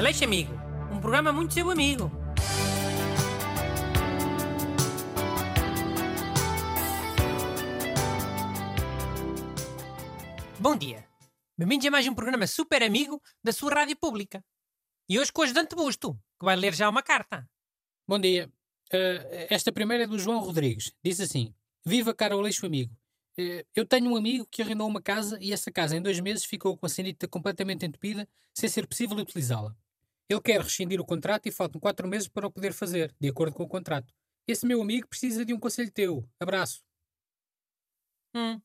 Aleixo Amigo, um programa muito seu amigo. Bom dia. Bem-vindos a mais um programa super amigo da sua rádio pública. E hoje com o ajudante Busto, que vai ler já uma carta. Bom dia. Uh, esta primeira é do João Rodrigues. Diz assim: Viva, caro Aleixo amigo. Uh, eu tenho um amigo que arrendou uma casa e essa casa em dois meses ficou com a sanita completamente entupida, sem ser possível utilizá-la. Ele quer rescindir o contrato e faltam quatro meses para o poder fazer, de acordo com o contrato. Esse meu amigo precisa de um conselho teu. Abraço. Hum.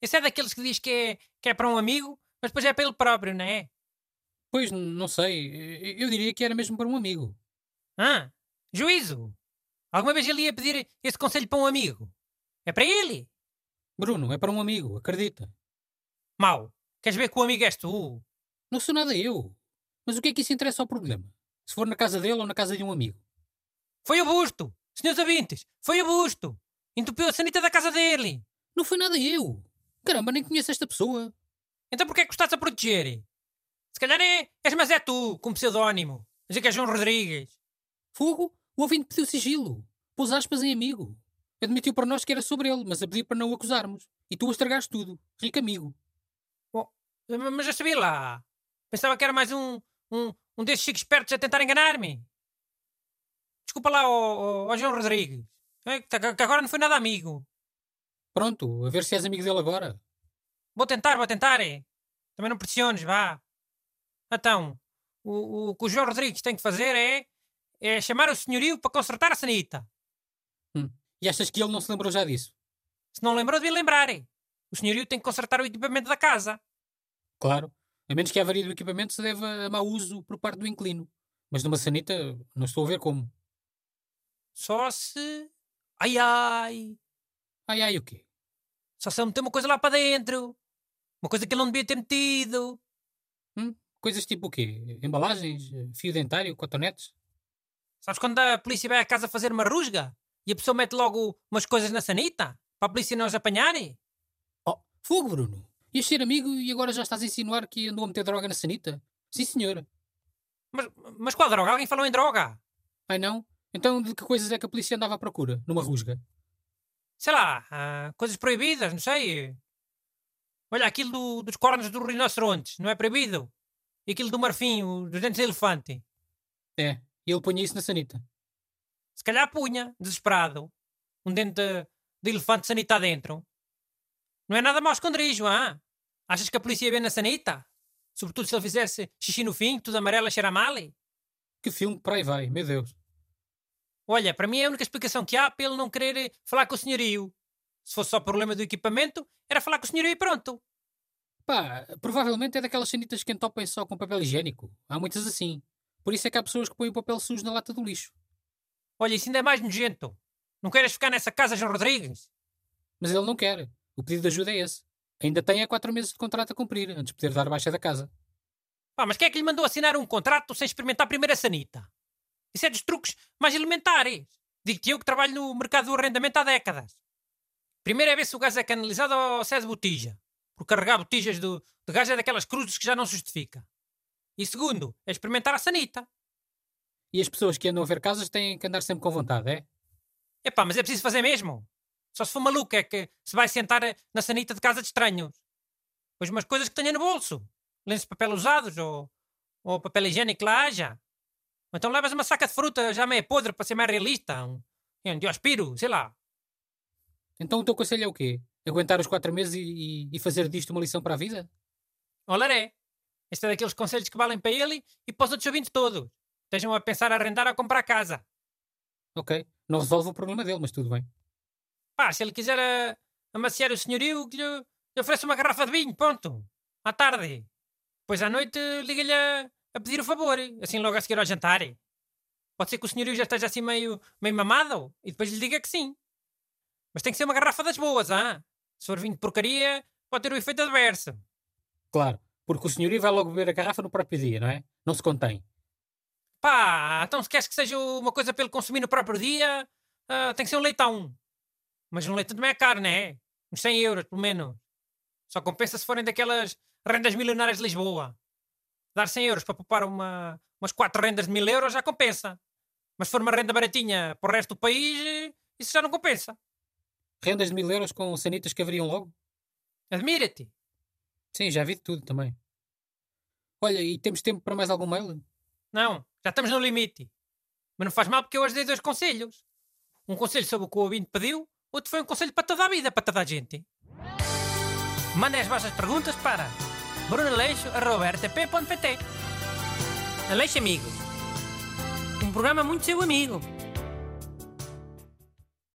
Esse é daqueles que diz que é, que é para um amigo, mas depois é para ele próprio, não é? Pois, não sei. Eu diria que era mesmo para um amigo. Ah, juízo! Alguma vez ele ia pedir esse conselho para um amigo? É para ele? Bruno, é para um amigo, acredita. Mau. Queres ver que o amigo és tu? Não sou nada eu. Mas o que é que isso interessa ao problema? Se for na casa dele ou na casa de um amigo? Foi o busto! Senhores ouvintes, foi o busto! Entupiu a sanita da casa dele! Não foi nada eu! Caramba, nem conheço esta pessoa! Então porquê é que estás a proteger? Se calhar é, és mas é tu, com pseudónimo. Dizer que és João Rodrigues. Fogo? O ouvinte pediu sigilo. Pôs aspas em amigo. Admitiu para nós que era sobre ele, mas a pedir para não o acusarmos. E tu a estragaste tudo. Rico amigo. Bom, mas já sabia lá. Pensava que era mais um, um, um desses chicos espertos a tentar enganar-me. Desculpa lá, ó, ó, ó João Rodrigues. É, que agora não foi nada amigo. Pronto, a ver se és amigo dele agora. Vou tentar, vou tentar, é. Também não pressiones, vá. Então, o, o que o João Rodrigues tem que fazer é, é chamar o senhorio para consertar a sanita. Hum. E achas que ele não se lembrou já disso? Se não lembrou, devia lembrar. É. O senhorio tem que consertar o equipamento da casa. Claro. A menos que a avaria do equipamento se deve a mau uso por parte do inclino. Mas numa sanita, não estou a ver como. Só se. Ai ai! Ai ai o quê? Só se ele meter uma coisa lá para dentro. Uma coisa que ele não devia ter metido. Hum? Coisas tipo o quê? Embalagens? Fio dentário? Cotonetes? Sabes quando a polícia vai à casa fazer uma rusga? E a pessoa mete logo umas coisas na sanita? Para a polícia não os apanharem? Oh, fogo, Bruno! Ias ser amigo e agora já estás a insinuar que andou a meter droga na sanita? Sim, senhora. Mas, mas qual droga? Alguém falou em droga? Ai não? Então de que coisas é que a polícia andava à procura, numa rusga? Sei lá, ah, coisas proibidas, não sei. Olha, aquilo do, dos cornos do rinocerontes, não é proibido? E aquilo do marfim, dos dentes de elefante. É, e ele punha isso na sanita. Se calhar punha, desesperado. Um dente de, de elefante sanita dentro. Não é nada mau esconderijo, ah? Achas que a polícia ia ver na sanita? Sobretudo se ele fizesse xixi no fim, tudo amarelo a cheirar mal? Que filme para aí vai, meu Deus. Olha, para mim é a única explicação que há para ele não querer falar com o senhorio. Se fosse só problema do equipamento, era falar com o senhorio e pronto. Pá, provavelmente é daquelas sanitas que entopem só com papel higiênico. Há muitas assim. Por isso é que há pessoas que põem o papel sujo na lata do lixo. Olha, isso ainda é mais nojento. Não queres ficar nessa casa, João Rodrigues? Mas ele não quer. O pedido de ajuda é esse. Ainda tem há quatro meses de contrato a cumprir, antes de poder dar baixa da casa. Pá, mas quem é que lhe mandou assinar um contrato sem experimentar primeiro a sanita? Isso é dos truques mais elementares. Digo-te eu que trabalho no mercado do arrendamento há décadas. Primeiro é ver se o gás é canalizado ou se é de botija. Porque carregar botijas do, de gás é daquelas cruzes que já não se justifica. E segundo, é experimentar a sanita. E as pessoas que andam a ver casas têm que andar sempre com vontade, é? Epá, mas é preciso fazer mesmo. Só se for maluco é que se vai sentar na sanita de casa de estranhos. Pois umas coisas que tenha no bolso. Lenços de papel usados ou, ou papel higiênico lá haja. Ou então levas uma saca de fruta já meio podre para ser mais realista. Um, um diospiro, sei lá. Então o teu conselho é o quê? Aguentar os quatro meses e, e, e fazer disto uma lição para a vida? Olaré. Este é daqueles conselhos que valem para ele e para os outros ouvintes todos. Estejam a pensar a arrendar ou a comprar casa. Ok. Não resolve o problema dele, mas tudo bem. Pá, se ele quiser a, amaciar o senhorio, que lhe, lhe ofereça uma garrafa de vinho, ponto. À tarde. Depois à noite liga-lhe a, a, pedir o favor, assim logo a seguir ao jantar. Pode ser que o senhorio já esteja assim meio, meio mamado e depois lhe diga que sim. Mas tem que ser uma garrafa das boas, ah? Se for vinho de porcaria, pode ter o efeito adverso. Claro, porque o senhorio vai logo beber a garrafa no próprio dia, não é? Não se contém. Pá, então se queres que seja uma coisa para ele consumir no próprio dia, uh, tem que ser um leitão. Mas um leitão também é caro, não é? Uns 100 euros, pelo menos. Só compensa se forem daquelas rendas milionárias de Lisboa. dar 100 euros para poupar uma, umas 4 rendas de 1000 euros já compensa. Mas se for uma renda baratinha para o resto do país, isso já não compensa. Rendas de mil euros com sanitas que haveriam logo? Admira-te. Sim, já vi de tudo também. Olha, e temos tempo para mais algum mail? Não, já estamos no limite. Mas não faz mal porque eu hoje dei dois conselhos. Um conselho sobre o que o ouvinte pediu, outro foi um conselho para toda a vida, para toda a gente. Mandem as vossas perguntas para brunaleixo.rtp.pt Aleixo Amigos. Um programa muito seu amigo.